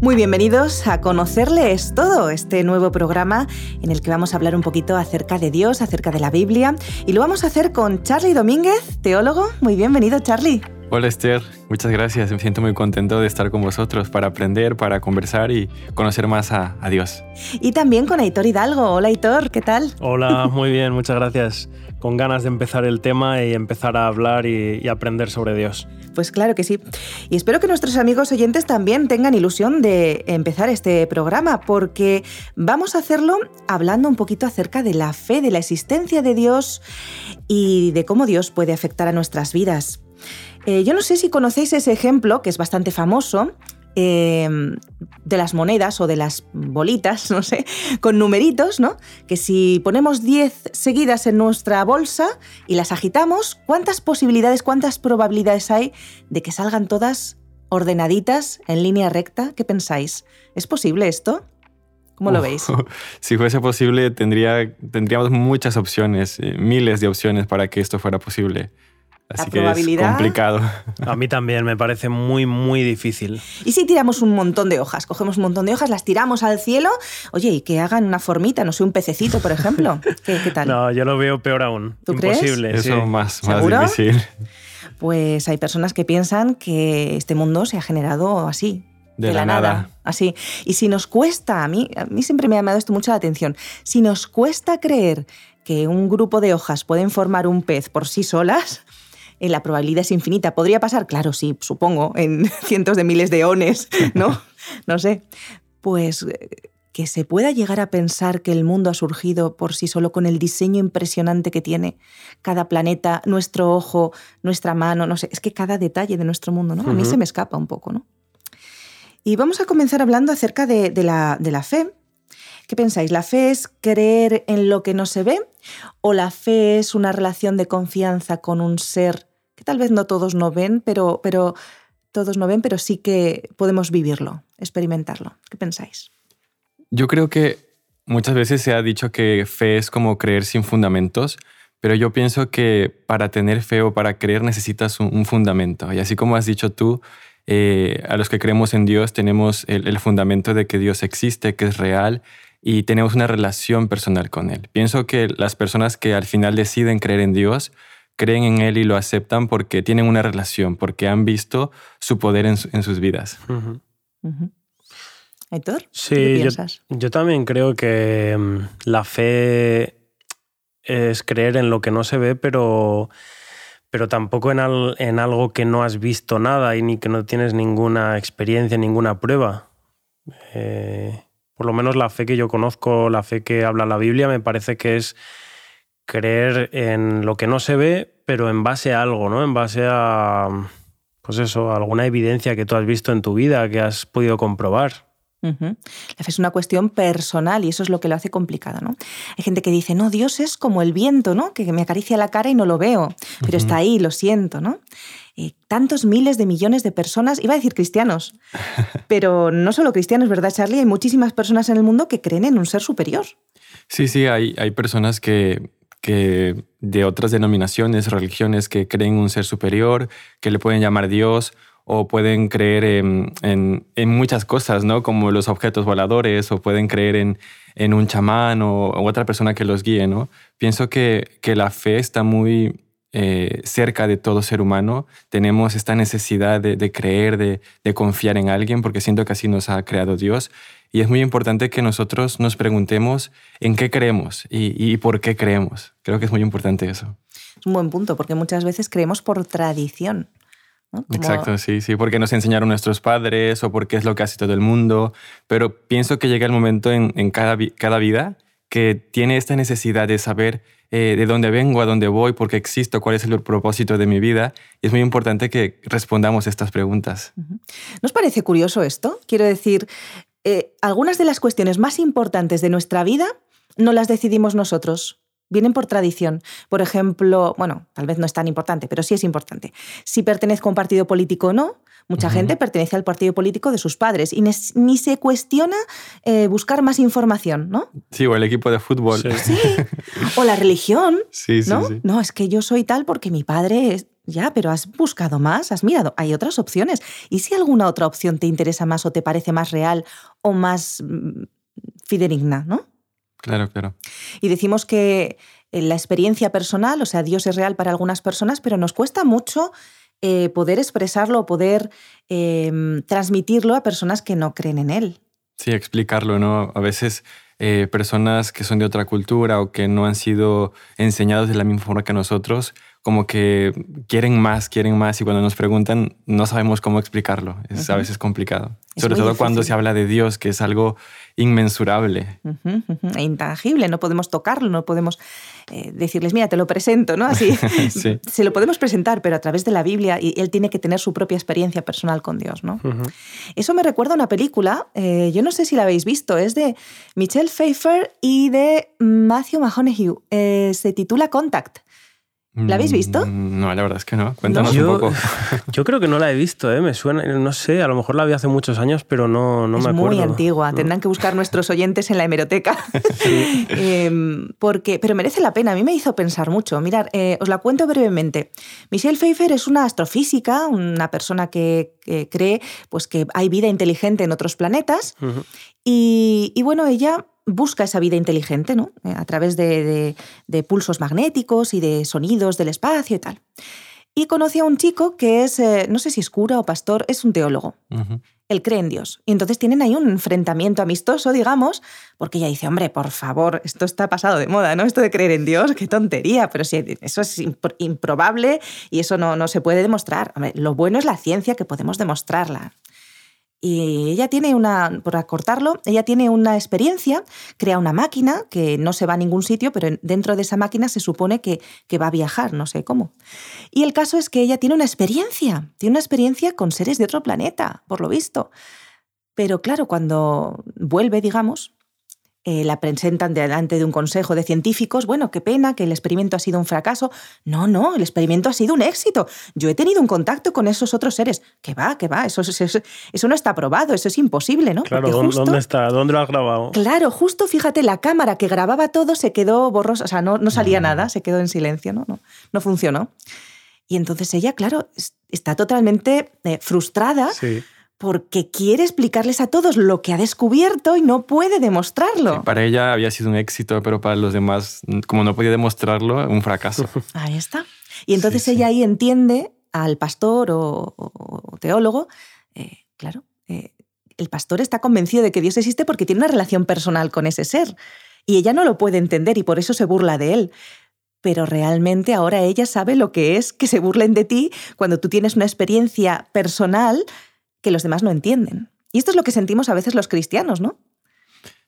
Muy bienvenidos a Conocerles Todo, este nuevo programa en el que vamos a hablar un poquito acerca de Dios, acerca de la Biblia, y lo vamos a hacer con Charlie Domínguez, teólogo. Muy bienvenido, Charlie. Hola Esther, muchas gracias. Me siento muy contento de estar con vosotros para aprender, para conversar y conocer más a, Dios. Y también con Aitor Hidalgo. Hola Aitor, ¿qué tal? Hola, muy bien, muchas gracias. Con ganas de empezar el tema y empezar a hablar y, aprender sobre Dios. Pues claro que sí. Y espero que nuestros amigos oyentes también tengan ilusión de empezar este programa, porque vamos a hacerlo hablando un poquito acerca de la fe, de la existencia de Dios y de cómo Dios puede afectar a nuestras vidas. Eh, yo no sé si conocéis ese ejemplo, que es bastante famoso, eh, de las monedas o de las bolitas, no sé, con numeritos, ¿no? Que si ponemos 10 seguidas en nuestra bolsa y las agitamos, ¿cuántas posibilidades, cuántas probabilidades hay de que salgan todas ordenaditas en línea recta? ¿Qué pensáis? ¿Es posible esto? ¿Cómo lo veis? Si fuese posible, tendría, tendríamos muchas opciones, eh, miles de opciones para que esto fuera posible. Así que es complicado. A mí también me parece muy, muy difícil. ¿Y si tiramos un montón de hojas? Cogemos un montón de hojas, las tiramos al cielo, oye, y que hagan una formita, no sé, un pececito, por ejemplo. ¿Qué, tal? No, yo lo veo peor aún. ¿Tú Imposible. Crees? Eso más, más difícil. Pues hay personas que piensan que este mundo se ha generado así, de, la, nada. Así. Y si nos cuesta, a mí, a mí siempre me ha llamado esto mucho la atención, si nos cuesta creer que un grupo de hojas pueden formar un pez por sí solas, eh, la probabilidad es infinita. ¿Podría pasar? Claro, sí, supongo, en cientos de miles de ones, ¿no? no sé. Pues eh, que se pueda llegar a pensar que el mundo ha surgido por sí solo con el diseño impresionante que tiene cada planeta, nuestro ojo, nuestra mano, no sé, es que cada detalle de nuestro mundo, ¿no? A mí se me escapa un poco, ¿no? Y vamos a comenzar hablando acerca de, la, de la fe. ¿Qué pensáis? ¿La fe es creer en lo que no se ve o la fe es una relación de confianza con un ser que tal vez no todos no ven, pero, pero todos no ven, pero sí que podemos vivirlo, experimentarlo. ¿Qué pensáis? Yo creo que muchas veces se ha dicho que fe es como creer sin fundamentos, pero yo pienso que para tener fe o para creer necesitas un, fundamento. Y así como has dicho tú, eh, a los que creemos en Dios tenemos el, fundamento de que Dios existe, que es real y tenemos una relación personal con Él. Pienso que las personas que al final deciden creer en Dios creen en Él y lo aceptan porque tienen una relación, porque han visto su poder en, sus vidas. Sí, ¿qué piensas? Yo, también creo que mm, la fe es creer en lo que no se ve, pero, pero tampoco en, en algo que no has visto nada y ni que no tienes ninguna experiencia, ninguna prueba. Eh, por lo menos la fe que yo conozco, la fe que habla la Biblia, me parece que es creer en lo que no se ve, pero en base a algo, ¿no? En base a, pues eso, alguna evidencia que tú has visto en tu vida, que has podido comprobar. La fe es una cuestión personal y eso es lo que lo hace complicado, ¿no? Hay gente que dice, no, Dios es como el viento, ¿no? Que me acaricia la cara y no lo veo, pero está ahí, lo siento, ¿no? Tantos miles de millones de personas, iba a decir cristianos, pero no solo cristianos, ¿verdad, Charlie? Hay muchísimas personas en el mundo que creen en un ser superior. Sí, sí, hay, hay personas que, que de otras denominaciones, religiones que creen en un ser superior, que le pueden llamar Dios o pueden creer en, en, muchas cosas, ¿no? Como los objetos voladores, o pueden creer en, en un chamán o, otra persona que los guíe, ¿no? Pienso que, que la fe está muy eh, cerca de todo ser humano. Tenemos esta necesidad de, creer, de, confiar en alguien, porque siento que así nos ha creado Dios. Y es muy importante que nosotros nos preguntemos en qué creemos y, por qué creemos. Creo que es muy importante eso. Es un buen punto, porque muchas veces creemos por tradición. Exacto, sí, sí, porque nos enseñaron nuestros padres o porque es lo que hace todo el mundo, pero pienso que llega el momento en, en cada, cada vida que tiene esta necesidad de saber eh, de dónde vengo, a dónde voy, por qué existo, cuál es el propósito de mi vida. Y es muy importante que respondamos estas preguntas. ¿Nos parece curioso esto? Quiero decir, eh, algunas de las cuestiones más importantes de nuestra vida no las decidimos nosotros. Vienen por tradición. Por ejemplo, bueno, tal vez no es tan importante, pero sí es importante. Si pertenezco a un partido político o no, Mucha gente pertenece al partido político de sus padres y ni se cuestiona eh, buscar más información, ¿no? Sí, o el equipo de fútbol. Sí. O la religión. Sí, sí, ¿no? No, es que yo soy tal porque mi padre Ya, pero has buscado más, has mirado, hay otras opciones. ¿Y si alguna otra opción te interesa más o te parece más real o más mm, fidedigna, no? Claro, claro. Y decimos que eh, la experiencia personal, o sea, Dios es real para algunas personas, pero nos cuesta mucho eh, poder expresarlo, poder em, transmitirlo a personas que no creen en él. Sí, explicarlo, ¿no? A veces eh, personas que son de otra cultura o que no han sido enseñados de la misma forma que nosotros, como que quieren más, quieren más y cuando nos preguntan no sabemos cómo explicarlo. Es a veces complicado. Sobre todo cuando se habla de Dios, que es algo inmensurable. E intangible, no podemos tocarlo, no podemos eh, decirles, mira, te lo presento, ¿no? Así se lo podemos presentar, pero a través de la Biblia y él tiene que tener su propia experiencia personal con Dios, ¿no? Eso me recuerda a una película, eh, yo no sé si la habéis visto, es de Michelle Pfeiffer y de Matthew McConaughey, eh, se titula Contact. ¿La habéis visto? Mm, no, la verdad es que no. Cuéntanos un poco. Yo creo que no la he visto, ¿eh? me suena, no sé, a lo mejor la vi hace muchos años, pero no, no me acuerdo. Es muy antigua, tendrán que buscar nuestros oyentes en la hemeroteca. Em, porque, pero merece la pena, a mí me hizo pensar mucho. Mirad, eh, os la cuento brevemente. Michelle Pfeiffer es una astrofísica, una persona que, cree pues, que hay vida inteligente en otros planetas. y, y bueno, ella busca esa vida inteligente, ¿no? Eh, a través de, pulsos magnéticos y de sonidos del espacio y tal. Y conoce a un chico que es, eh, no sé si es cura o pastor, es un teólogo. Él cree en Dios. Y entonces tienen ahí un enfrentamiento amistoso, digamos, porque ella dice, hombre, por favor, esto está pasado de moda, ¿no? Esto de creer en Dios, qué tontería, pero si eso es improbable y eso no, no se puede demostrar. lo bueno es la ciencia que podemos demostrarla. Y ella tiene una, por acortarlo, ella tiene una experiencia, crea una máquina que no se va a ningún sitio, pero dentro de esa máquina se supone que, que va a viajar, no sé cómo. Y el caso es que ella tiene una experiencia, tiene una experiencia con seres de otro planeta, por lo visto. Pero claro, cuando vuelve, digamos, eh, la presentan delante de un consejo de científicos, bueno, qué pena que el experimento ha sido un fracaso. No, no, el experimento ha sido un éxito. Yo he tenido un contacto con esos otros seres. Que va, que va, eso, eso, no está probado, eso es imposible, ¿no? Claro, ¿dónde está? ¿Dónde lo has grabado? Claro, justo fíjate, la cámara que grababa todo se quedó borrosa, o sea, no, no salía mm. nada, se quedó en silencio, ¿no? No, no funcionó. Y entonces ella, claro, está totalmente eh, frustrada. Sí porque quiere explicarles a todos lo que ha descubierto y no puede demostrarlo. para ella había sido un éxito, pero para los demás, como no podía demostrarlo, un fracaso. Ahí está. Y entonces ella ahí entiende al pastor o, teólogo, eh, claro, eh, el pastor está convencido de que Dios existe porque tiene una relación personal con ese ser. Y ella no lo puede entender y por eso se burla de él pero realmente ahora ella sabe lo que es que se burlen de ti cuando tú tienes una experiencia personal que los demás no entienden. Y esto es lo que sentimos a veces los cristianos, ¿no?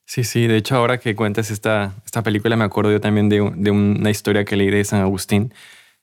Sí, sí, de hecho ahora que cuentas esta, esta película me acuerdo yo también de, una historia que leí de San Agustín,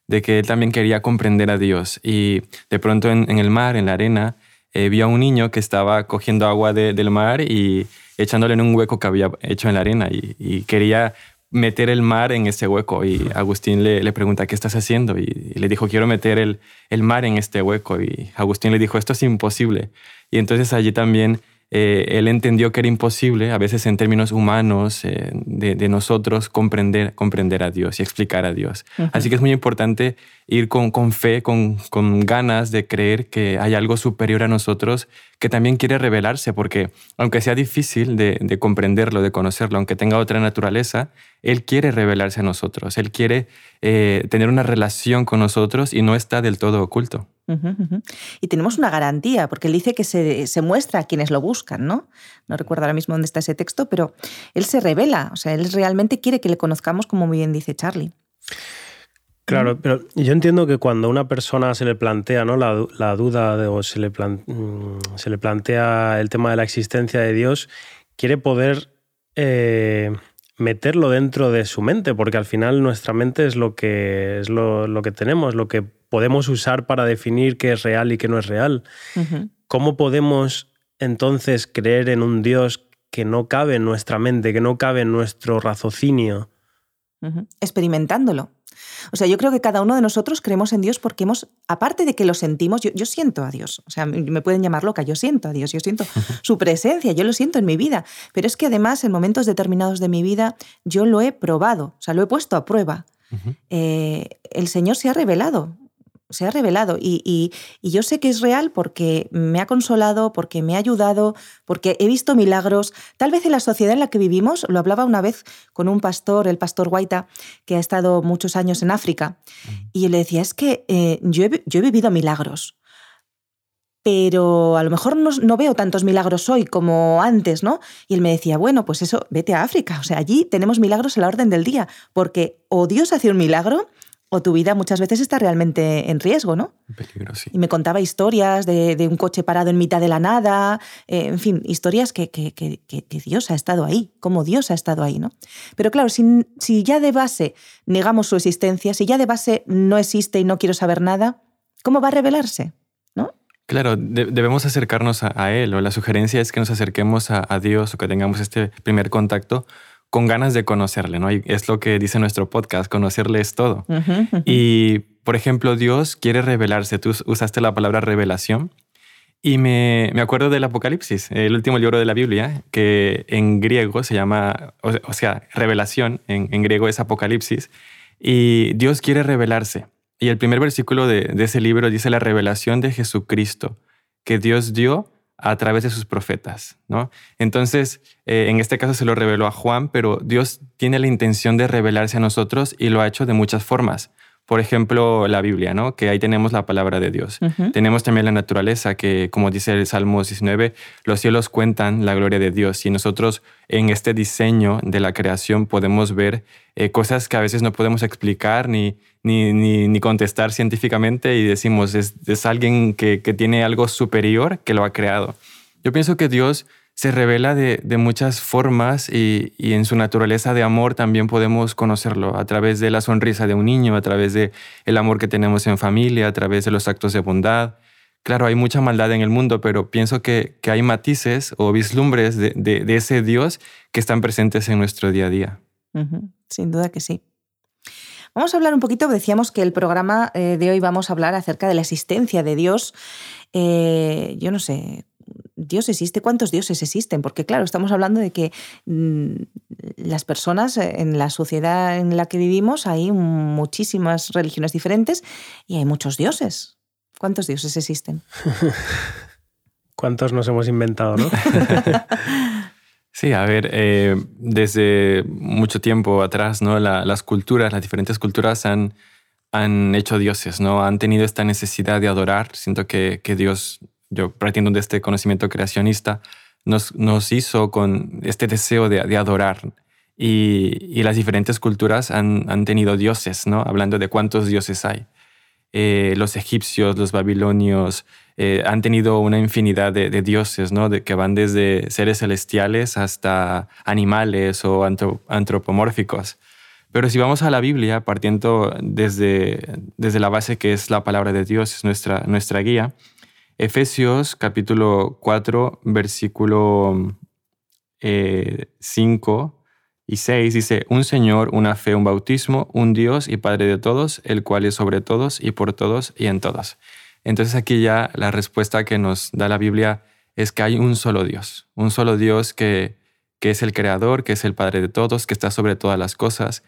de que él también quería comprender a Dios y de pronto en, el mar, en la arena, eh, vio a un niño que estaba cogiendo agua del mar y echándole en un hueco que había hecho en la arena y, y quería meter el mar en ese hueco. Y Agustín le, le pregunta, ¿qué estás haciendo? Y, le dijo, quiero meter el, el mar en este hueco. Y Agustín le dijo, esto es imposible. Y entonces allí también eh, él entendió que era imposible, a veces en términos humanos, eh, de, nosotros comprender, comprender a Dios y explicar a Dios. Así que es muy importante ir con, con fe, con, con, ganas de creer que hay algo superior a nosotros que también quiere revelarse, porque aunque sea difícil de, de comprenderlo, de conocerlo, aunque tenga otra naturaleza, Él quiere revelarse a nosotros, Él quiere eh, tener una relación con nosotros y no está del todo oculto. Y tenemos una garantía, porque él dice que se, se, muestra a quienes lo buscan, ¿no? No recuerdo ahora mismo dónde está ese texto, pero él se revela, o sea, él realmente quiere que le conozcamos como muy bien dice Charlie. Claro, pero yo entiendo que cuando a una persona se le plantea ¿no? la, la duda de, o se le, mm, se le plantea el tema de la existencia de Dios, quiere poder eh, meterlo dentro de su mente, porque al final nuestra mente es lo que, es lo, lo que tenemos, lo que podemos usar para definir qué es real y qué no es real. ¿Cómo podemos entonces creer en un Dios que no cabe en nuestra mente, que no cabe en nuestro raciocinio? Experimentándolo. O sea, yo creo que cada uno de nosotros creemos en Dios porque hemos, aparte de que lo sentimos, yo, yo, siento a Dios. O sea, me pueden llamar loca, yo siento a Dios, yo siento su presencia, yo lo siento en mi vida. Pero es que además en momentos determinados de mi vida yo lo he probado, o sea, lo he puesto a prueba. Eh, el Señor se ha revelado se ha revelado y, yo sé que es real porque me ha consolado, porque me ha ayudado, porque he visto milagros. Tal vez en la sociedad en la que vivimos, lo hablaba una vez con un pastor, el pastor Guaita, que ha estado muchos años en África, y yo le decía, es que eh, yo, he, vivido milagros pero a lo mejor no, no, veo tantos milagros hoy como antes, ¿no? Y él me decía, bueno, pues eso, vete a África, o sea, allí tenemos milagros a la orden del día, porque o Dios hace un milagro o tu vida muchas veces está realmente en riesgo, ¿no? Peligro, sí. Y me contaba historias de, un coche parado en mitad de la nada, eh, en fin, historias que, que, Dios ha estado ahí, como Dios ha estado ahí, ¿no? Pero claro, si, si, ya de base negamos su existencia, si ya de base no existe y no quiero saber nada, ¿cómo va a revelarse? ¿No? Claro, debemos acercarnos a, Él, o la sugerencia es que nos acerquemos a, a Dios o que tengamos este primer contacto con ganas de conocerle, ¿no? Y es lo que dice nuestro podcast, conocerle es todo. Y, por ejemplo, Dios quiere revelarse. Tú usaste la palabra revelación. Y me, me, acuerdo del Apocalipsis, el último libro de la Biblia, que en griego se llama, o, sea, revelación, en, en, griego es Apocalipsis, y Dios quiere revelarse. Y el primer versículo de, de ese libro dice la revelación de Jesucristo, que Dios dio a través de sus profetas, ¿no? Entonces, eh, en este caso se lo reveló a Juan, pero Dios tiene la intención de revelarse a nosotros y lo ha hecho de muchas formas. Por ejemplo, la Biblia, ¿no? Que ahí tenemos la palabra de Dios. Tenemos también la naturaleza, que como dice el Salmo 19, los cielos cuentan la gloria de Dios y nosotros en este diseño de la creación podemos ver eh, cosas que a veces no podemos explicar ni, ni, ni, contestar científicamente y decimos, es, es alguien que, que tiene algo superior que lo ha creado. Yo pienso que Dios se revela de, muchas formas y, en su naturaleza de amor también podemos conocerlo a través de la sonrisa de un niño, a través de el amor que tenemos en familia, a través de los actos de bondad. Claro, hay mucha maldad en el mundo, pero pienso que, hay matices o vislumbres de, ese Dios que están presentes en nuestro día a día. Sin duda que sí. Vamos a hablar un poquito, decíamos que el programa eh, de hoy vamos a hablar acerca de la existencia de Dios. Eh, yo no sé, Dios existe, ¿cuántos dioses existen? Porque claro, estamos hablando de que mm, las personas eh, en la sociedad en la que vivimos hay muchísimas religiones diferentes y hay muchos dioses. ¿Cuántos dioses existen? ¿Cuántos nos hemos inventado, no? sí, a ver, eh, desde mucho tiempo atrás, ¿no? las culturas, las diferentes culturas han, han hecho dioses, ¿no? Han tenido esta necesidad de adorar. Siento que, que Dios yo partiendo de este conocimiento creacionista, nos, nos hizo con este deseo de, de adorar. Y, y, las diferentes culturas han, han, tenido dioses, ¿no? Hablando de cuántos dioses hay. Eh, los egipcios, los babilonios, eh, han tenido una infinidad de, dioses, ¿no? De, que van desde seres celestiales hasta animales o antropomórficos. Pero si vamos a la Biblia, partiendo desde, desde la base que es la palabra de Dios, es nuestra, nuestra guía, Efesios capítulo 4, versículo 5 eh, y 6 dice, un Señor, una fe, un bautismo, un Dios y Padre de todos, el cual es sobre todos y por todos y en todos. Entonces aquí ya la respuesta que nos da la Biblia es que hay un solo Dios, un solo Dios que, que es el Creador, que es el Padre de todos, que está sobre todas las cosas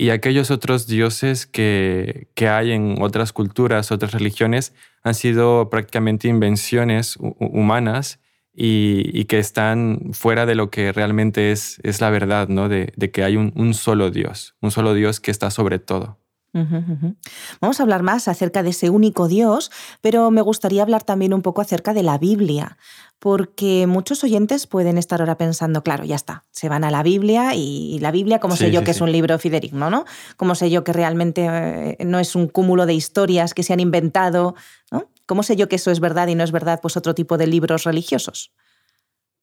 y aquellos otros dioses que, que, hay en otras culturas, otras religiones, han sido prácticamente invenciones humanas y, que están fuera de lo que realmente es, es la verdad, ¿no? De, que hay un, solo Dios, un solo Dios que está sobre todo. Vamos a hablar más acerca de ese único Dios, pero me gustaría hablar también un poco acerca de la Biblia, porque muchos oyentes pueden estar ahora pensando, claro, ya está, se van a la Biblia y la Biblia, ¿cómo sé yo que es un libro fidedigno, no? ¿Cómo sé yo que realmente eh, no es un cúmulo de historias que se han inventado, ¿no? ¿Cómo sé yo que eso es verdad y no es verdad, pues otro tipo de libros religiosos?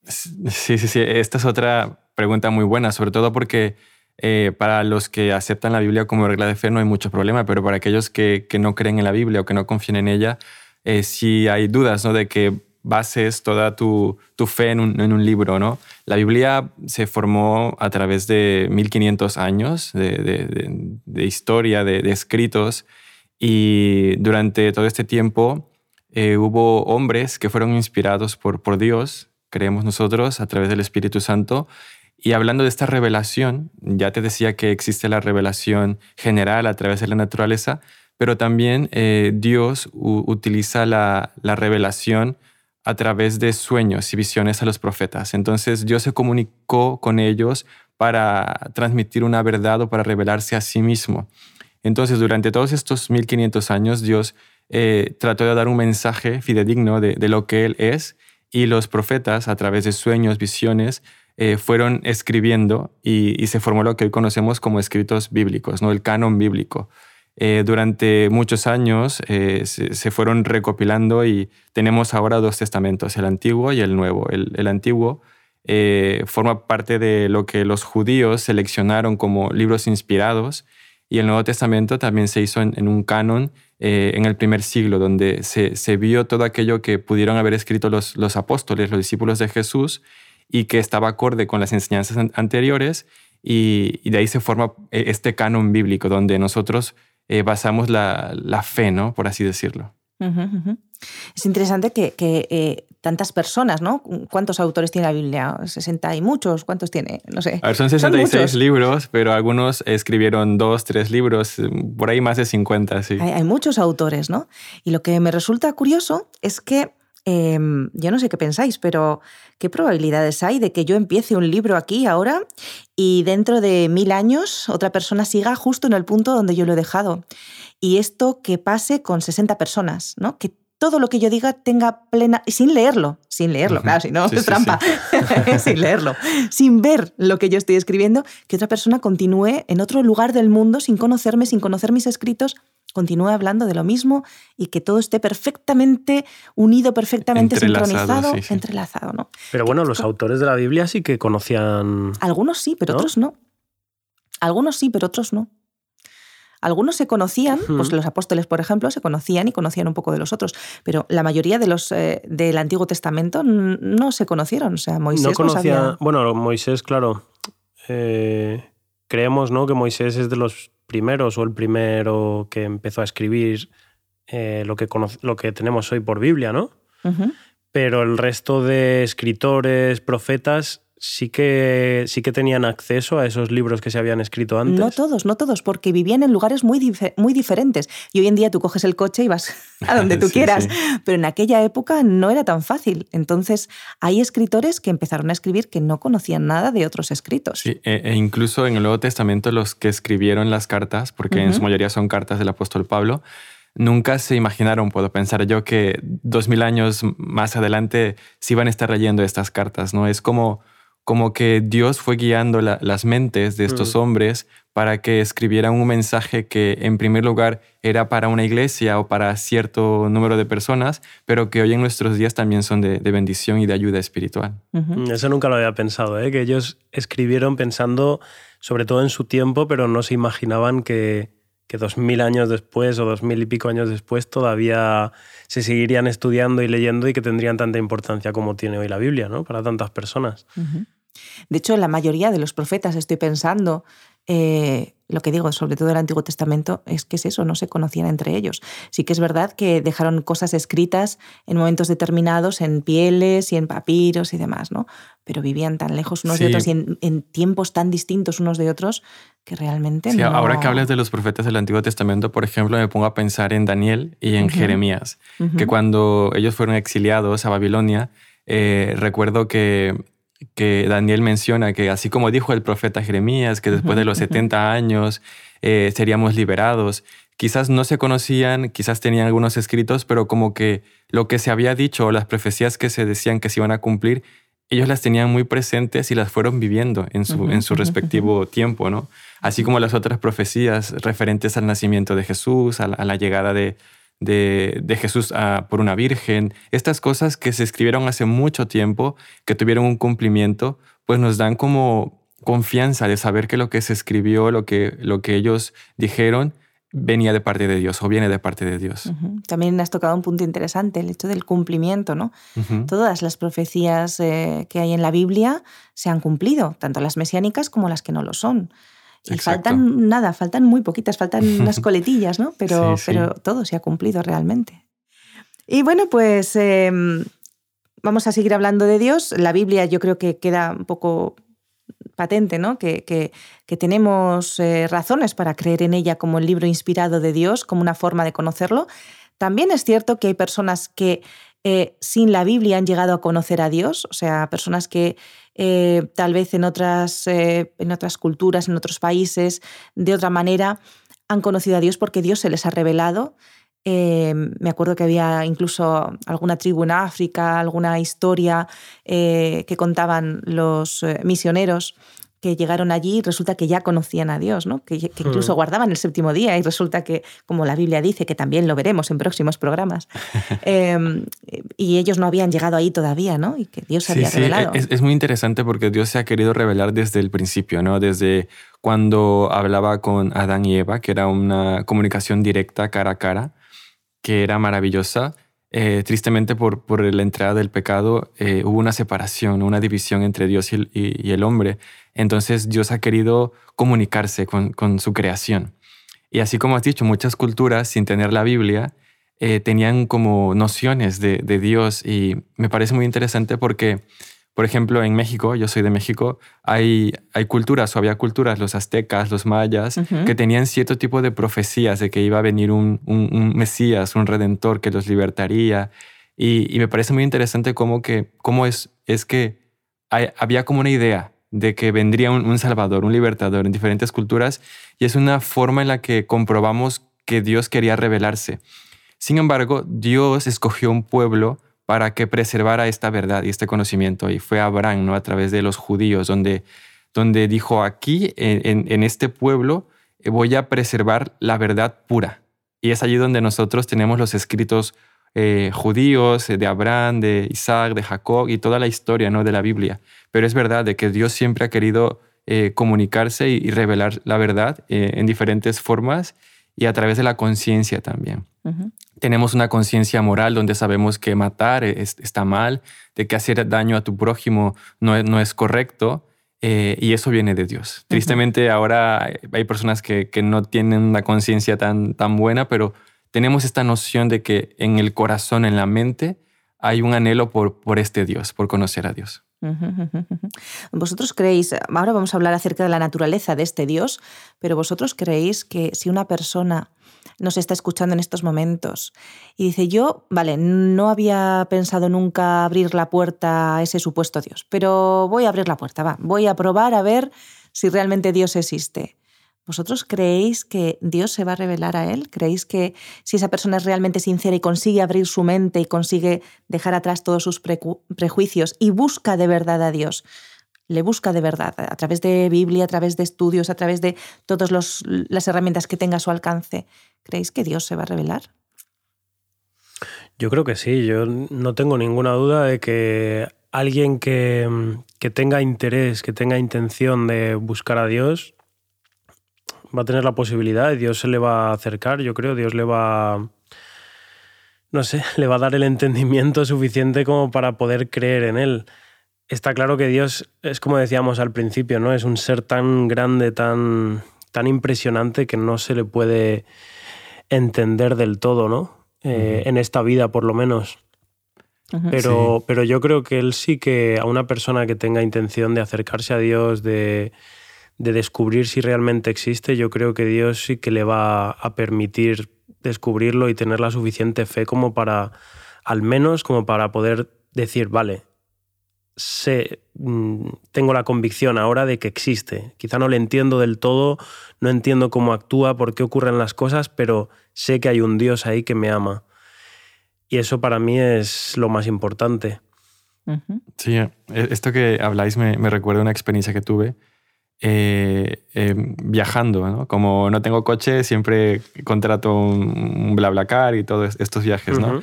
Sí, sí, sí, esta es otra pregunta muy buena, sobre todo porque eh, para los que aceptan la Biblia como regla de fe no hay mucho problema, pero para aquellos que, no creen en la Biblia o que no confían en ella, eh, sí hay dudas ¿no? de que bases toda tu, fe en un, libro. ¿no? La Biblia se formó a través de 1500 años de, historia, de, escritos, y durante todo este tiempo eh, hubo hombres que fueron inspirados por, por Dios, creemos nosotros, a través del Espíritu Santo, y hablando de esta revelación, ya te decía que existe la revelación general a través de la naturaleza, pero también eh, Dios utiliza la, revelación a través de sueños y visiones a los profetas. Entonces Dios se comunicó con ellos para transmitir una verdad o para revelarse a sí mismo. Entonces durante todos estos 1500 años Dios eh, trató de dar un mensaje fidedigno de, lo que Él es y los profetas a través de sueños, visiones, eh, fueron escribiendo y, se formó lo que hoy conocemos como escritos bíblicos, ¿no? el canon bíblico. Eh, durante muchos años eh, se, fueron recopilando y tenemos ahora dos testamentos, el antiguo y el nuevo. El, antiguo forma parte de lo que los judíos seleccionaron como libros inspirados y el Nuevo Testamento también se hizo en, un canon en el primer siglo, donde se, vio todo aquello que pudieron haber escrito los, los apóstoles, los discípulos de Jesús, y que estaba acorde con las enseñanzas anteriores y, de ahí se forma eh, este canon bíblico donde nosotros eh, basamos la, fe, ¿no? Por así decirlo. Es interesante que, eh, tantas personas, ¿no? ¿Cuántos autores tiene la Biblia? ¿60 y muchos? ¿Cuántos tiene? No sé. A ver, son 66 libros, pero algunos escribieron dos, tres libros, por ahí más de 50, sí. hay muchos autores, ¿no? Y lo que me resulta curioso es que Em, yo no sé qué pensáis, pero ¿qué probabilidades hay de que yo empiece un libro aquí ahora y dentro de mil años otra persona siga justo en el punto donde yo lo he dejado? Y esto que pase con 60 personas, ¿no? Que todo lo que yo diga tenga plena, sin leerlo, sin leerlo, claro, si no es trampa, sin leerlo, sin ver lo que yo estoy escribiendo, que otra persona continúe en otro lugar del mundo sin conocerme, sin conocer mis escritos continúe hablando de lo mismo y que todo esté perfectamente unido, perfectamente sincronizado, entrelazado. ¿no? Pero bueno, los autores de la Biblia sí que conocían... Algunos sí, pero otros no. Algunos sí, pero otros no. Algunos se conocían, pues los apóstoles, por ejemplo, se conocían y conocían un poco de los otros, pero la mayoría de los eh, del Antiguo Testamento no se conocieron. O sea, Moisés no conocía. Bueno, Moisés, claro. Eh, creemos ¿no? que Moisés es de los primeros o el primero que empezó a escribir eh, lo, que lo que tenemos hoy por Biblia, ¿no? Pero el resto de escritores, profetas, sí que, sí que tenían acceso a esos libros que se habían escrito antes. No todos, no todos, porque vivían en lugares muy, muy diferentes. Y hoy en día tú coges el coche y vas a donde tú quieras. Pero en aquella época no era tan fácil. Entonces hay escritores que empezaron a escribir que no conocían nada de otros escritos. Sí, e, e incluso en el Nuevo Testamento los que escribieron las cartas, porque en su mayoría son cartas del apóstol Pablo, nunca se imaginaron, puedo pensar yo, que dos mil años más adelante se iban a estar leyendo estas cartas. ¿no? Es como como que Dios fue guiando las mentes de estos mm. hombres para que escribieran un mensaje que en primer lugar era para una iglesia o para cierto número de personas, pero que hoy en nuestros días también son de, bendición y de ayuda espiritual. Mm, eso nunca lo había pensado, ¿eh? que ellos escribieron pensando sobre todo en su tiempo, pero no se imaginaban que, que dos mil años después o dos mil y pico años después todavía se seguirían estudiando y leyendo y que tendrían tanta importancia como tiene hoy la Biblia, ¿no? Para tantas personas. De hecho, la mayoría de los profetas, estoy pensando, eh, lo que digo, sobre todo el Antiguo Testamento, es que es eso, no se conocían entre ellos. Sí que es verdad que dejaron cosas escritas en momentos determinados, en pieles y en papiros y demás, ¿no? Pero vivían tan lejos unos de otros y en, tiempos tan distintos unos de otros que realmente sí, Ahora que hablas de los profetas del Antiguo Testamento, por ejemplo, me pongo a pensar en Daniel y en Jeremías, que cuando ellos fueron exiliados a Babilonia, eh, recuerdo que que Daniel menciona que así como dijo el profeta Jeremías, que después de los 70 años eh, seríamos liberados, quizás no se conocían, quizás tenían algunos escritos, pero como que lo que se había dicho o las profecías que se decían que se iban a cumplir, ellos las tenían muy presentes y las fueron viviendo en su, en su respectivo tiempo, ¿no? Así como las otras profecías referentes al nacimiento de Jesús, a la llegada de, de, Jesús por una virgen, estas cosas que se escribieron hace mucho tiempo, que tuvieron un cumplimiento, pues nos dan como confianza de saber que lo que se escribió, lo que, lo que ellos dijeron, venía de parte de Dios o viene de parte de Dios. También has tocado un punto interesante, el hecho del cumplimiento, ¿no? Todas las profecías eh, que hay en la Biblia se han cumplido, tanto las mesiánicas como las que no lo son. Y faltan nada, faltan muy poquitas, faltan unas coletillas, ¿no? Pero, pero todo se ha cumplido realmente. Y bueno, pues em, vamos a seguir hablando de Dios. La Biblia yo creo que queda un poco patente, ¿no? Que, que, tenemos eh, razones para creer en ella como el libro inspirado de Dios, como una forma de conocerlo. También es cierto que hay personas que eh, sin la Biblia han llegado a conocer a Dios, o sea, personas que eh, tal vez en otras, en otras culturas, en otros países, de otra manera, han conocido a Dios porque Dios se les ha revelado. me acuerdo que había incluso alguna tribu en África, alguna historia que contaban los misioneros que llegaron allí y resulta que ya conocían a Dios, ¿no? que, incluso hmm. guardaban el séptimo día y resulta que, como la Biblia dice, que también lo veremos en próximos programas, em, y ellos no habían llegado ahí todavía, ¿no? y que Dios se había revelado. Es, es, muy interesante porque Dios se ha querido revelar desde el principio, ¿no? desde cuando hablaba con Adán y Eva, que era una comunicación directa cara a cara, que era maravillosa eh, tristemente por, por, la entrada del pecado eh, hubo una separación, una división entre Dios y, el hombre. Entonces Dios ha querido comunicarse con, con, su creación. Y así como has dicho, muchas culturas sin tener la Biblia eh, tenían como nociones de, de Dios y me parece muy interesante porque por ejemplo, en México, yo soy de México, hay, hay culturas o había culturas, los aztecas, los mayas, que tenían cierto tipo de profecías de que iba a venir un, un, Mesías, un redentor que los libertaría. Y, me parece muy interesante cómo, que, cómo es, es que había como una idea de que vendría un, un salvador, un libertador en diferentes culturas y es una forma en la que comprobamos que Dios quería revelarse. Sin embargo, Dios escogió un pueblo para que preservara esta verdad y este conocimiento. Y fue Abraham, ¿no? A través de los judíos, donde, donde dijo, aquí, en, este pueblo, eh, voy a preservar la verdad pura. Y es allí donde nosotros tenemos los escritos eh, judíos eh, de Abraham, de Isaac, de Jacob y toda la historia ¿no? de la Biblia. Pero es verdad de que Dios siempre ha querido comunicarse y, revelar la verdad en diferentes formas y a través de la conciencia también tenemos una conciencia moral donde sabemos que matar está mal, de que hacer daño a tu prójimo no es, no es correcto. Eh, y eso viene de Dios. Tristemente ahora hay personas que, que no tienen una conciencia tan, tan buena, pero tenemos esta noción de que en el corazón, en la mente, hay un anhelo por, por este Dios, por conocer a Dios. Vosotros creéis, ahora vamos a hablar acerca de la naturaleza de este Dios, pero vosotros creéis que si una persona nos está escuchando en estos momentos y dice, yo, vale, no había pensado nunca abrir la puerta a ese supuesto Dios, pero voy a abrir la puerta, va, voy a probar a ver si realmente Dios existe. ¿Vosotros creéis que Dios se va a revelar a él? ¿Creéis que si esa persona es realmente sincera y consigue abrir su mente y consigue dejar atrás todos sus prejuicios y busca de verdad a Dios, le busca de verdad a través de Biblia, a través de estudios, a través de todas las herramientas que tenga a su alcance, ¿creéis que Dios se va a revelar? Yo creo que sí, yo no tengo ninguna duda de que alguien que, que tenga interés, que tenga intención de buscar a Dios, va a tener la posibilidad y Dios se le va a acercar, yo creo, Dios le va, no sé, le va a dar el entendimiento suficiente como para poder creer en Él. Está claro que Dios es como decíamos al principio, ¿no? Es un ser tan grande, tan, tan impresionante que no se le puede entender del todo, ¿no? Eh, en esta vida, por lo menos. Pero, pero yo creo que él sí que a una persona que tenga intención de acercarse a Dios, de, de descubrir si realmente existe, yo creo que Dios sí que le va a permitir descubrirlo y tener la suficiente fe como para, al menos como para poder decir, vale, sé, mm, tengo la convicción ahora de que existe. Quizá no le entiendo del todo, no entiendo cómo actúa, por qué ocurren las cosas, pero sé que hay un Dios ahí que me ama. Y eso para mí es lo más importante. Sí, e, esto que habláis me, me recuerda una experiencia que tuve eh, eh, viajando. ¿no? Como no tengo coche, siempre contrato un, BlaBlaCar y todos estos viajes. ¿no?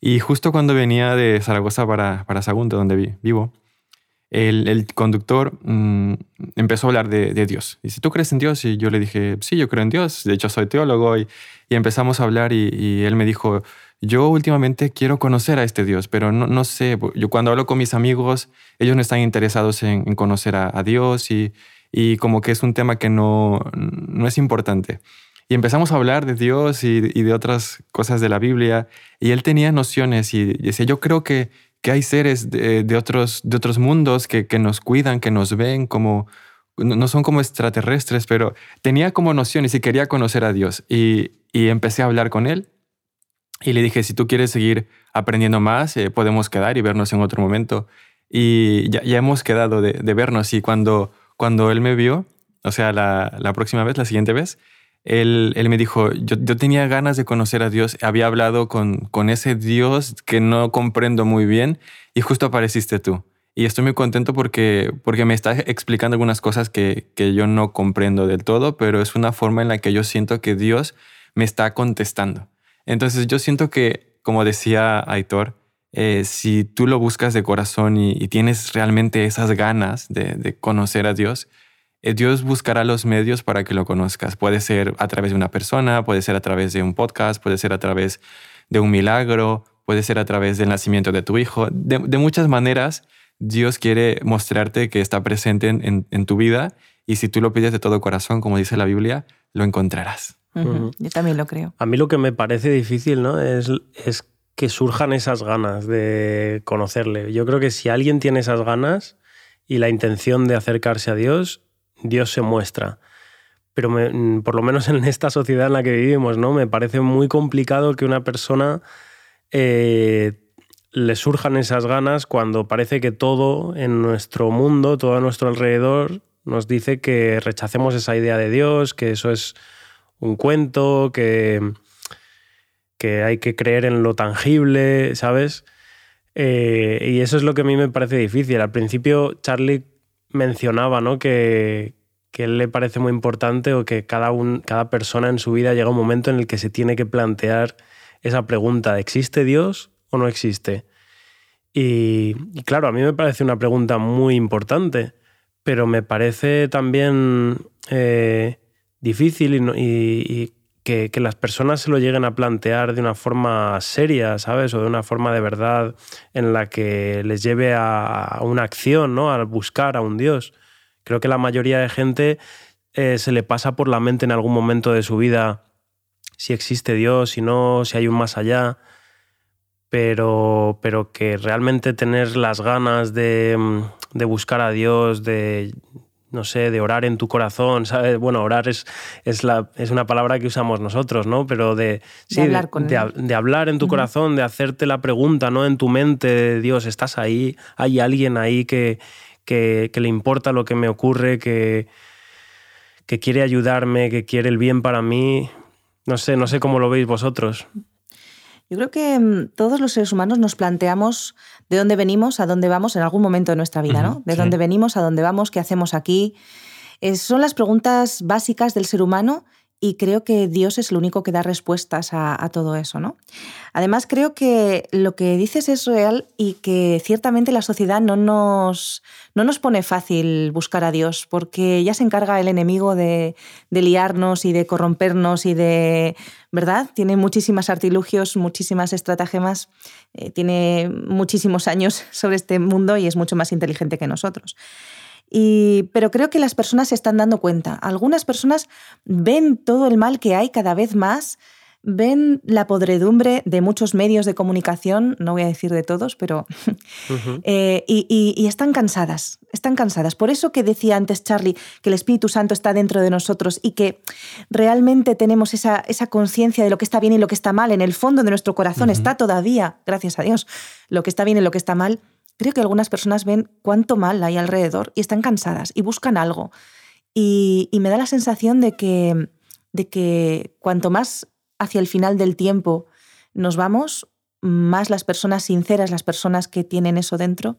Y justo cuando venía de Zaragoza para, para Sagunto, donde vivo, el, el conductor mm, empezó a hablar de, de, Dios. Dice, ¿tú crees en Dios? Y yo le dije, sí, yo creo en Dios. De hecho, soy teólogo. Y, y empezamos a hablar y, y, él me dijo, yo últimamente quiero conocer a este Dios, pero no, no sé. Yo cuando hablo con mis amigos, ellos no están interesados en, en conocer a, a Dios y, y como que es un tema que no, no es importante. Y empezamos a hablar de Dios y, de otras cosas de la Biblia y él tenía nociones y decía, yo creo que, que hay seres de, otros, de otros mundos que, que, nos cuidan, que nos ven como, no son como extraterrestres, pero tenía como nociones y quería conocer a Dios. Y, empecé a hablar con él y le dije, si tú quieres seguir aprendiendo más, eh, podemos quedar y vernos en otro momento. Y ya, hemos quedado de, vernos y cuando, cuando él me vio, o sea, la, la próxima vez, la siguiente vez, él, él me dijo, yo, yo, tenía ganas de conocer a Dios, había hablado con, con ese Dios que no comprendo muy bien y justo apareciste tú. Y estoy muy contento porque, porque me estás explicando algunas cosas que, que yo no comprendo del todo, pero es una forma en la que yo siento que Dios me está contestando. Entonces yo siento que, como decía Aitor, eh, si tú lo buscas de corazón y, tienes realmente esas ganas de, de conocer a Dios, eh, Dios buscará los medios para que lo conozcas. Puede ser a través de una persona, puede ser a través de un podcast, puede ser a través de un milagro, puede ser a través del nacimiento de tu hijo. De, de muchas maneras, Dios quiere mostrarte que está presente en, tu vida y si tú lo pides de todo corazón, como dice la Biblia, lo encontrarás. Yo también lo creo. A mí lo que me parece difícil ¿no? es, es que surjan esas ganas de conocerle. Yo creo que si alguien tiene esas ganas y la intención de acercarse a Dios, Dios se muestra. Pero por lo menos en esta sociedad en la que vivimos, ¿no? Me parece muy complicado que una persona eh, le surjan esas ganas cuando parece que todo en nuestro mundo, todo a nuestro alrededor, nos dice que rechacemos esa idea de Dios, que eso es un cuento, que, que hay que creer en lo tangible, ¿sabes? Eh, y eso es lo que a mí me parece difícil. Al principio Charlie mencionaba ¿no? que, que él le parece muy importante o que cada, un, cada persona en su vida llega un momento en el que se tiene que plantear esa pregunta, ¿existe Dios? o no existe? Y, claro, a mí me parece una pregunta muy importante, pero me parece también eh, difícil y, que, las personas se lo lleguen a plantear de una forma seria, ¿sabes? O de una forma de verdad en la que les lleve a, una acción, ¿no? A buscar a un Dios. Creo que la mayoría de gente eh, se le pasa por la mente en algún momento de su vida si existe Dios, si no, si hay un más allá pero, pero que realmente tener las ganas de, mm, de, buscar a Dios, de, no sé, de orar en tu corazón, ¿sabes? Bueno, orar es, es, la, es una palabra que usamos nosotros, ¿no? Pero de, de hablar con de, de, hablar en tu corazón, de hacerte la pregunta, ¿no? En tu mente, Dios, estás ahí, hay alguien ahí que, que, que le importa lo que me ocurre, que, que quiere ayudarme, que quiere el bien para mí. No sé, no sé cómo lo veis vosotros. Yo creo que mm, todos los seres humanos nos planteamos de dónde venimos, a dónde vamos en algún momento de nuestra vida, ¿no? De dónde venimos, a dónde vamos, qué hacemos aquí. son las preguntas básicas del ser humano y creo que Dios es el único que da respuestas a, todo eso. ¿no? Además, creo que lo que dices es real y que ciertamente la sociedad no nos, no nos pone fácil buscar a Dios, porque ya se encarga el enemigo de, liarnos y de corrompernos y de... ¿Verdad? Tiene muchísimas artilugios, muchísimas estratagemas, eh, tiene muchísimos años sobre este mundo y es mucho más inteligente que nosotros pero creo que las personas se están dando cuenta. Algunas personas ven todo el mal que hay cada vez más, ven la podredumbre de muchos medios de comunicación, no voy a decir de todos, pero... Eh, y, están cansadas, están cansadas. Por eso que decía antes Charlie, que el Espíritu Santo está dentro de nosotros y que realmente tenemos esa, esa conciencia de lo que está bien y lo que está mal. En el fondo de nuestro corazón está todavía, gracias a Dios, lo que está bien y lo que está mal creo que algunas personas ven cuánto mal hay alrededor y están cansadas y buscan algo. Y, me da la sensación de que, de que cuanto más hacia el final del tiempo nos vamos, más las personas sinceras, las personas que tienen eso dentro,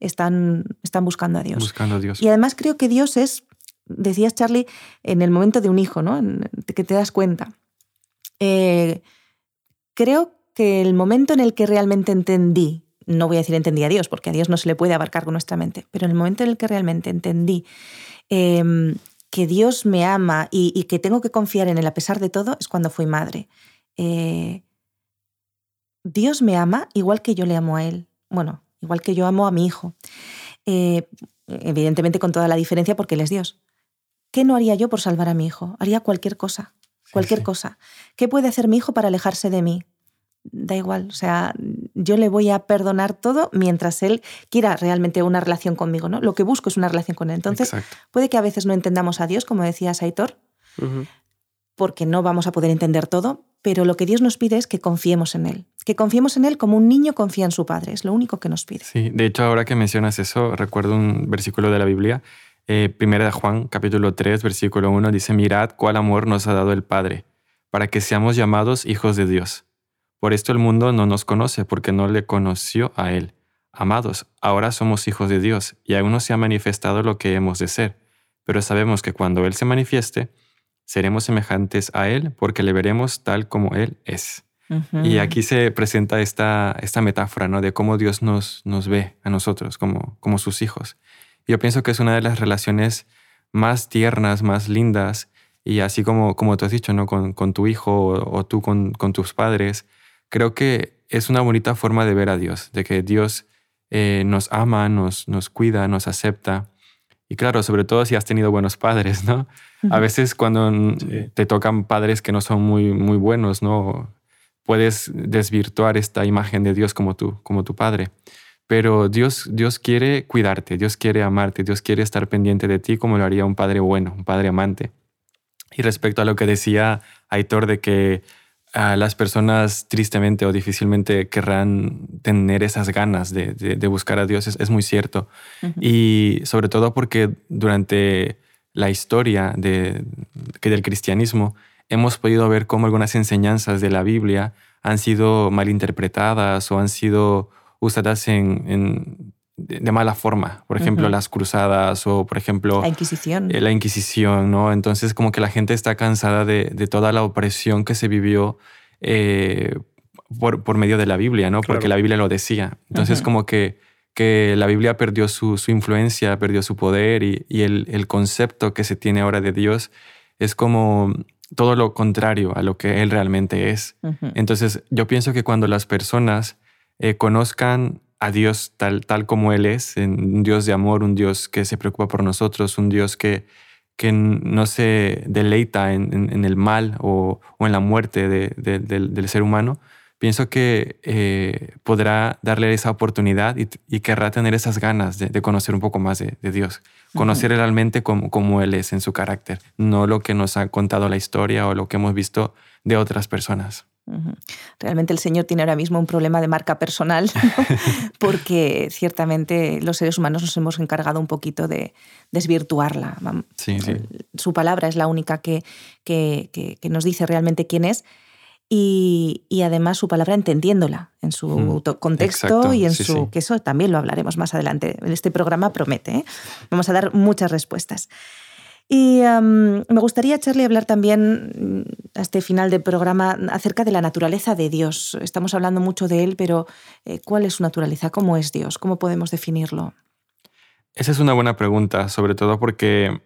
están, están buscando a Dios. Buscando a Dios. Y además creo que Dios es, decías Charlie, en el momento de un hijo, ¿no? que te das cuenta. Eh, creo que el momento en el que realmente entendí no voy a decir entendí a Dios, porque a Dios no se le puede abarcar con nuestra mente, pero en el momento en el que realmente entendí em, que Dios me ama y, que tengo que confiar en Él a pesar de todo, es cuando fui madre. Eh, Dios me ama igual que yo le amo a Él. Bueno, igual que yo amo a mi hijo. Eh, evidentemente con toda la diferencia porque Él es Dios. ¿Qué no haría yo por salvar a mi hijo? Haría cualquier cosa, cualquier cosa. ¿Qué puede hacer mi hijo para alejarse de mí? Da igual, o sea, yo le voy a perdonar todo mientras él quiera realmente una relación conmigo, ¿no? Lo que busco es una relación con él. Entonces, puede que a veces no entendamos a Dios, como decía Saitor, porque no vamos a poder entender todo, pero lo que Dios nos pide es que confiemos en Él, que confiemos en Él como un niño confía en su padre, es lo único que nos pide. Sí, de hecho, ahora que mencionas eso, recuerdo un versículo de la Biblia, eh, Primera de Juan, capítulo 3, versículo 1, dice, mirad cuál amor nos ha dado el Padre, para que seamos llamados hijos de Dios. Por esto el mundo no nos conoce, porque no le conoció a Él. Amados, ahora somos hijos de Dios, y aún no se ha manifestado lo que hemos de ser, pero sabemos que cuando Él se manifieste, seremos semejantes a Él, porque le veremos tal como Él es. Y aquí se presenta esta, esta metáfora ¿no? de cómo Dios nos, nos ve a nosotros como, como sus hijos. Yo pienso que es una de las relaciones más tiernas, más lindas, y así como, como tú has dicho, ¿no? con, con tu hijo o, tú con, con, tus padres, creo que es una bonita forma de ver a Dios, de que Dios eh, nos ama, nos, nos cuida, nos acepta. Y claro, sobre todo si has tenido buenos padres, ¿no? A veces cuando te tocan padres que no son muy, muy buenos, ¿no? Puedes desvirtuar esta imagen de Dios como tú, como tu padre. Pero Dios, Dios quiere cuidarte, Dios quiere amarte, Dios quiere estar pendiente de ti como lo haría un padre bueno, un padre amante. Y respecto a lo que decía Aitor de que a las personas tristemente o difícilmente querrán tener esas ganas de, buscar a Dios, es, muy cierto. Y sobre todo porque durante la historia de, que del cristianismo hemos podido ver cómo algunas enseñanzas de la Biblia han sido malinterpretadas o han sido usadas en, de mala forma. Por ejemplo, las cruzadas o, por ejemplo... La Inquisición. Eh, la Inquisición, ¿no? Entonces, como que la gente está cansada de, toda la opresión que se vivió eh, por, por, medio de la Biblia, ¿no? Porque la Biblia lo decía. Entonces, como que, que la Biblia perdió su, su influencia, perdió su poder y, y el, el, concepto que se tiene ahora de Dios es como todo lo contrario a lo que Él realmente es. Entonces, yo pienso que cuando las personas eh, conozcan a Dios tal, tal como Él es, un Dios de amor, un Dios que se preocupa por nosotros, un Dios que, que no se deleita en, el mal o, en la muerte del ser humano, pienso que eh, podrá darle esa oportunidad y, querrá tener esas ganas de, conocer un poco más de, Dios, conocer realmente cómo, Él es en su carácter, no lo que nos ha contado la historia o lo que hemos visto de otras personas. Realmente el Señor tiene ahora mismo un problema de marca personal, porque ciertamente los seres humanos nos hemos encargado un poquito de desvirtuarla. Su palabra es la única que, que, nos dice realmente quién es. Y, además su palabra entendiéndola en su mm, contexto y en su... que eso también lo hablaremos más adelante. Este programa promete. ¿eh? Vamos a dar muchas respuestas. Y me gustaría, Charlie, hablar también mm, a este final del programa acerca de la naturaleza de Dios. Estamos hablando mucho de él, pero eh, ¿cuál es su naturaleza? ¿Cómo es Dios? ¿Cómo podemos definirlo? Esa es una buena pregunta, sobre todo porque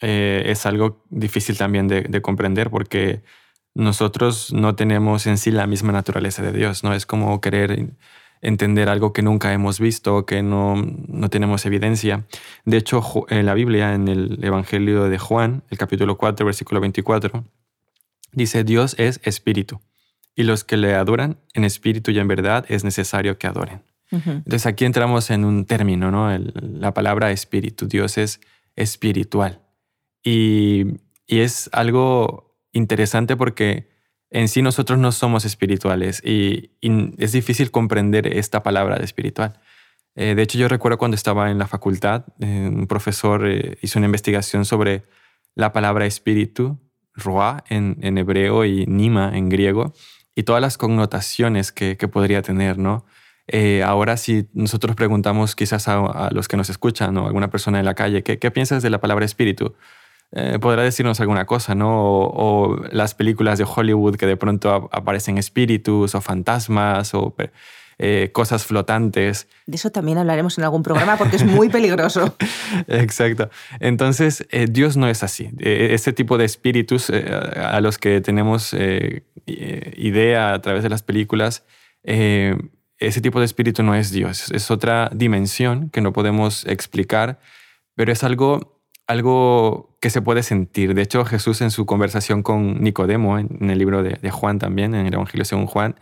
eh, es algo difícil también de, de, comprender, porque nosotros no tenemos en sí la misma naturaleza de Dios, ¿no? Es como querer entender algo que nunca hemos visto, que no, no tenemos evidencia. De hecho, en la Biblia, en el Evangelio de Juan, el capítulo 4, versículo 24, dice, Dios es espíritu, y los que le adoran en espíritu y en verdad es necesario que adoren. Entonces aquí entramos en un término, ¿no? la palabra espíritu. Dios es espiritual. Y, y es algo interesante porque en sí nosotros no somos espirituales y, es difícil comprender esta palabra de espiritual. Eh, de hecho, yo recuerdo cuando estaba en la facultad, eh, un profesor eh, hizo una investigación sobre la palabra espíritu, roa en, hebreo y nima en griego, y todas las connotaciones que, podría tener, ¿no? ahora si nosotros preguntamos quizás a, los que nos escuchan o alguna persona en la calle, ¿qué, ¿qué, piensas de la palabra espíritu? Eh, podrá decirnos alguna cosa, ¿no? O, las películas de Hollywood que de pronto aparecen espíritus o fantasmas o eh, cosas flotantes. De eso también hablaremos en algún programa porque es muy peligroso. Exacto. Entonces, eh, Dios no es así. este tipo de espíritus a los que tenemos idea a través de las películas, ese tipo de espíritu no es Dios. Es otra dimensión que no podemos explicar, pero es algo algo que se puede sentir. De hecho, Jesús en su conversación con Nicodemo, en el libro de, Juan también, en el Evangelio según Juan,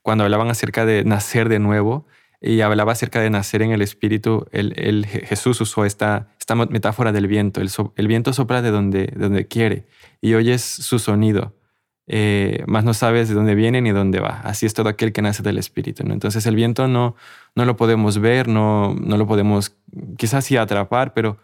cuando hablaban acerca de nacer de nuevo y hablaba acerca de nacer en el Espíritu, el, Jesús usó esta, esta metáfora del viento. El, viento sopla de donde, de donde quiere y oyes su sonido, eh, más no sabes de dónde viene ni dónde va. Así es todo aquel que nace del Espíritu. Entonces el viento no, no lo podemos ver, no, no lo podemos quizás sí atrapar, pero,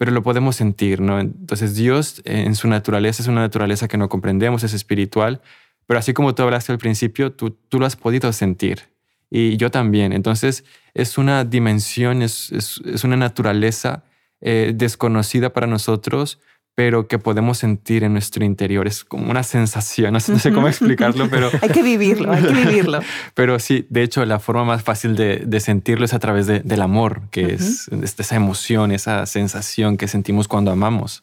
pero lo podemos sentir. ¿no? Entonces Dios en su naturaleza es una naturaleza que no comprendemos, es espiritual, pero así como tú hablaste al principio, tú, tú lo has podido sentir y yo también. Entonces es una dimensión, es, es, una naturaleza eh, desconocida para nosotros, pero que podemos sentir en nuestro interior. Es como una sensación, no sé, cómo explicarlo, pero... hay que vivirlo, hay que vivirlo. pero sí, de hecho, la forma más fácil de, sentirlo es a través del amor, que es esa emoción, esa sensación que sentimos cuando amamos.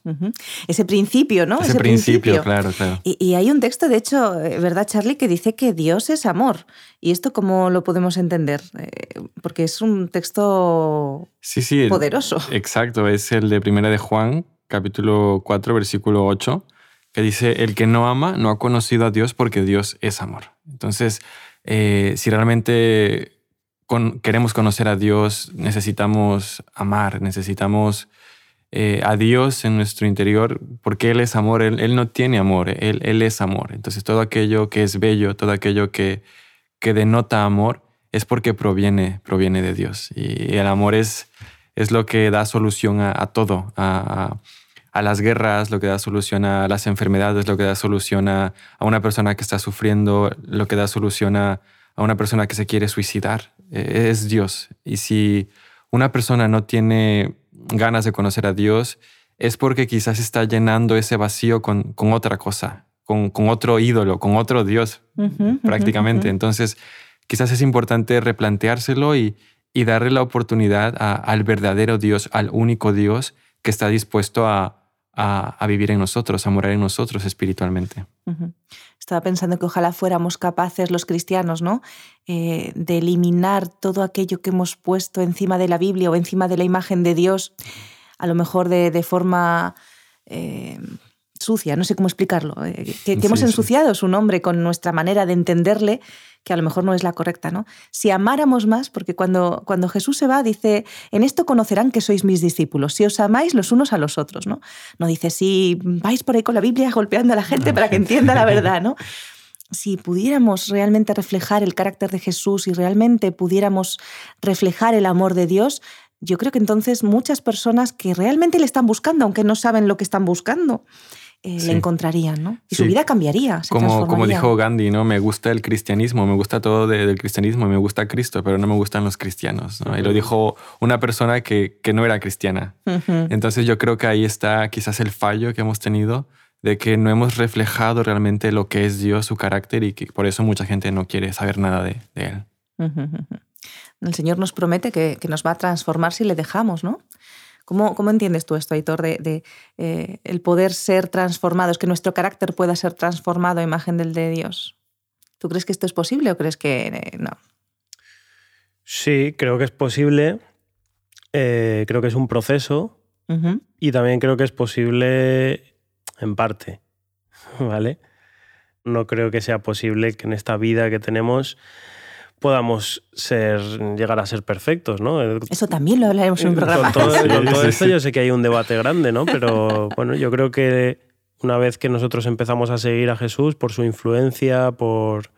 Ese principio, ¿no? Ese, principio, claro, claro. Y, hay un texto, de hecho, eh, ¿verdad, Charlie, que dice que Dios es amor? ¿Y esto cómo lo podemos entender? Eh, porque es un texto sí, sí, poderoso. Exacto, es el de Primera de Juan, capítulo 4, versículo 8, que dice, el que no ama no ha conocido a Dios porque Dios es amor. Entonces, eh, si realmente queremos conocer a Dios, necesitamos amar, necesitamos eh, a Dios en nuestro interior, porque Él es amor, Él, no tiene amor, él, él, es amor. Entonces, todo aquello que es bello, todo aquello que, que denota amor, es porque proviene, proviene de Dios. Y el amor es es lo que da solución a, todo, a, las guerras, lo que da solución a las enfermedades, lo que da solución a, una persona que está sufriendo, lo que da solución a, una persona que se quiere suicidar. E, es Dios. Y si una persona no tiene ganas de conocer a Dios, es porque quizás está llenando ese vacío con, otra cosa, con, otro ídolo, con otro Dios, prácticamente. Entonces, quizás es importante replanteárselo y, y darle la oportunidad al verdadero Dios, al único Dios que está dispuesto a, vivir en nosotros, a morar en nosotros espiritualmente. Estaba pensando que ojalá fuéramos capaces los cristianos, ¿no? Eh, de eliminar todo aquello que hemos puesto encima de la Biblia o encima de la imagen de Dios, a lo mejor de, forma eh, sucia, no sé cómo explicarlo, eh, que, hemos ensuciado su nombre con nuestra manera de entenderle que a lo mejor no es la correcta, ¿no? Si amáramos más, porque cuando, cuando Jesús se va, dice, en esto conocerán que sois mis discípulos, si os amáis los unos a los otros, ¿no? No dice, si vais por ahí con la Biblia golpeando a la gente para que entienda la verdad, ¿no? Si pudiéramos realmente reflejar el carácter de Jesús y realmente pudiéramos reflejar el amor de Dios, yo creo que entonces muchas personas que realmente le están buscando, aunque no saben lo que están buscando, eh, le encontrarían, ¿no? Y su vida cambiaría. como, como dijo Gandhi, ¿no? Me gusta el cristianismo, me gusta todo del cristianismo, me gusta Cristo, pero no me gustan los cristianos. ¿no? Y lo dijo una persona que, que no era cristiana. Entonces yo creo que ahí está quizás el fallo que hemos tenido de que no hemos reflejado realmente lo que es Dios, su carácter, y que por eso mucha gente no quiere saber nada de, de Él. El Señor nos promete que, que, nos va a transformar si le dejamos, ¿no? ¿Cómo, entiendes tú esto, Aitor, de, eh, el poder ser transformados, que nuestro carácter pueda ser transformado a imagen del de Dios? ¿Tú crees que esto es posible o crees que eh, no? Sí, creo que es posible. Eh, creo que es un proceso. Y también creo que es posible en parte. ¿Vale? No creo que sea posible que en esta vida que tenemos podamos ser, llegar a ser perfectos, ¿no? Eso también lo hablaremos en un programa. Con todo, esto yo sé que hay un debate grande, ¿no? Pero bueno, yo creo que una vez que nosotros empezamos a seguir a Jesús por su influencia, por,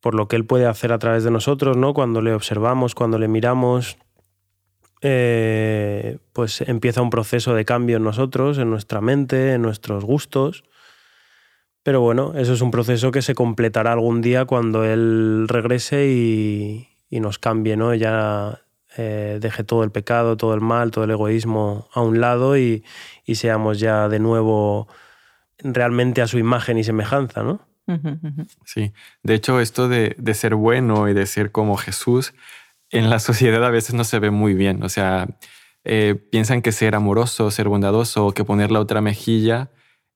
por lo que Él puede hacer a través de nosotros, ¿no? Cuando le observamos, cuando le miramos, eh, pues empieza un proceso de cambio en nosotros, en nuestra mente, en nuestros gustos. Pero bueno, eso es un proceso que se completará algún día cuando él regrese y, nos cambie, ¿no? Ya eh, deje todo el pecado, todo el mal, todo el egoísmo a un lado y, seamos ya de nuevo realmente a su imagen y semejanza, ¿no? Sí, de hecho esto de, ser bueno y de ser como Jesús en la sociedad a veces no se ve muy bien, o sea, eh, piensan que ser amoroso, ser bondadoso o que poner la otra mejilla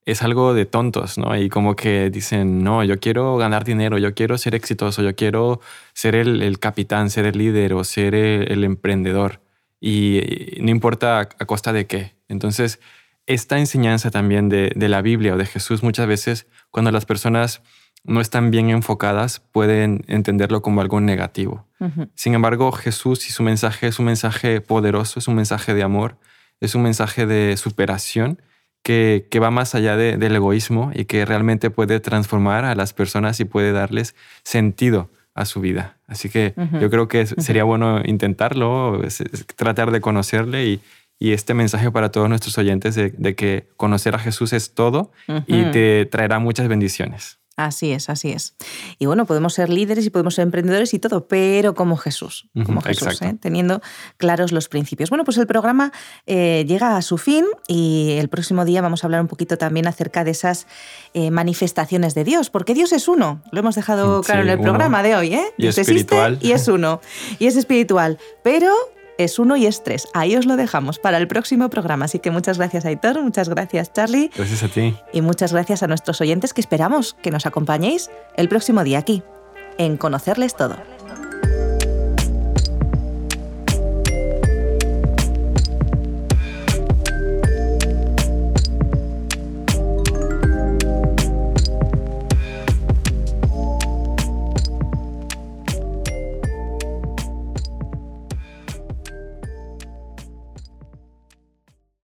es algo de tontos, ¿no? Y como que dicen, no, yo quiero ganar dinero, yo quiero ser exitoso, yo quiero ser el, capitán, ser el líder o ser el, emprendedor. Y, no importa a, costa de qué. Entonces, esta enseñanza también de, la Biblia o de Jesús muchas veces, cuando las personas no están bien enfocadas pueden entenderlo como algo negativo. Sin embargo, Jesús y su mensaje es un mensaje poderoso, es un mensaje de amor, es un mensaje de superación que, va más allá del egoísmo y que realmente puede transformar a las personas y puede darles sentido a su vida. Así que yo creo que sería bueno intentarlo, tratar de conocerle y, este mensaje para todos nuestros oyentes de, de, que conocer a Jesús es todo y te traerá muchas bendiciones. Así es, así es. Y bueno, podemos ser líderes y podemos ser emprendedores y todo, pero como Jesús, como Jesús, ¿eh? teniendo claros los principios. Bueno, pues el programa eh, llega a su fin y el próximo día vamos a hablar un poquito también acerca de esas eh, manifestaciones de Dios, porque Dios es uno. Lo hemos dejado claro en el programa de hoy, ¿eh? Y es espiritual. y es uno. Y es espiritual. Pero es uno y es tres. Ahí os lo dejamos para el próximo programa. Así que muchas gracias, Aitor, muchas gracias, Charlie. Gracias a ti. Y muchas gracias a nuestros oyentes que esperamos que nos acompañéis el próximo día aquí, en Conocerles Todo.